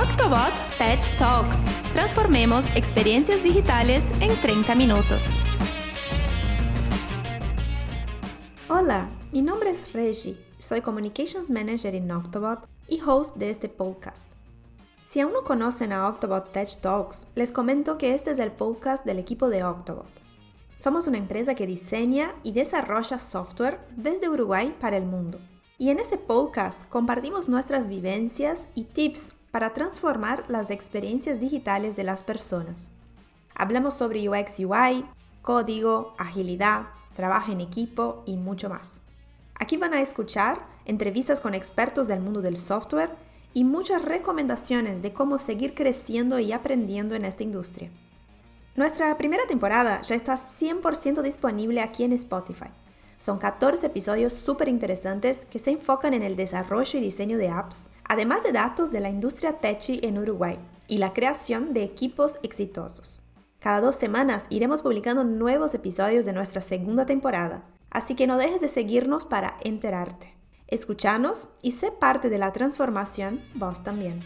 Octobot Tech Talks. Transformemos experiencias digitales en 30 minutos. Hola, mi nombre es Reggie. Soy Communications Manager en Octobot y host de este podcast. Si aún no conocen a Octobot Tech Talks, les comento que este es el podcast del equipo de Octobot. Somos una empresa que diseña y desarrolla software desde Uruguay para el mundo. Y en este podcast compartimos nuestras vivencias y tips para transformar las experiencias digitales de las personas. Hablamos sobre UX UI, código, agilidad, trabajo en equipo y mucho más. Aquí van a escuchar entrevistas con expertos del mundo del software y muchas recomendaciones de cómo seguir creciendo y aprendiendo en esta industria. Nuestra primera temporada ya está 100% disponible aquí en Spotify. Son 14 episodios súper interesantes que se enfocan en el desarrollo y diseño de apps, además de datos de la industria techi en Uruguay y la creación de equipos exitosos. Cada dos semanas iremos publicando nuevos episodios de nuestra segunda temporada, así que no dejes de seguirnos para enterarte. Escúchanos y sé parte de la transformación vos también.